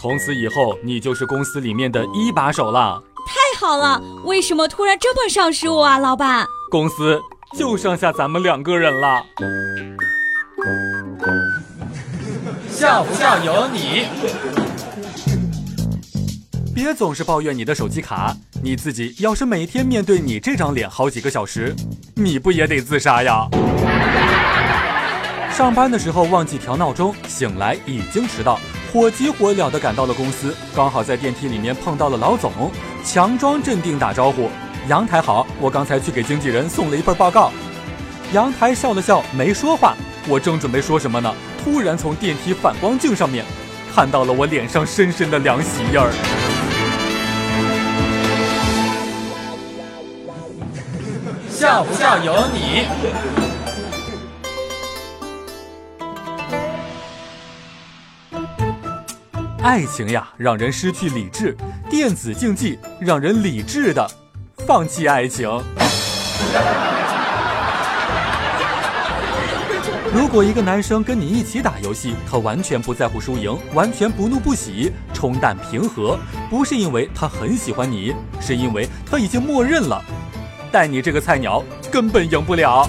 从此以后你就是公司里面的一把手了。太好了，为什么突然这么赏识我啊，老板？公司就剩下咱们两个人了。笑不笑由你。别总是抱怨你的手机卡，你自己要是每天面对你这张脸好几个小时，你不也得自杀呀？上班的时候忘记调闹钟，醒来已经迟到，火急火燎地赶到了公司，刚好在电梯里面碰到了老总，强装镇定打招呼：“阳台好，我刚才去给经纪人送了一份报告。”阳台笑了笑，没说话。我正准备说什么呢，突然从电梯反光镜上面看到了我脸上深深的凉席印儿。笑不笑由你。爱情呀，让人失去理智；电子竞技让人理智的放弃爱情。如果一个男生跟你一起打游戏，他完全不在乎输赢，完全不怒不喜，冲淡平和，不是因为他很喜欢你，是因为他已经默认了，带你这个菜鸟根本赢不了。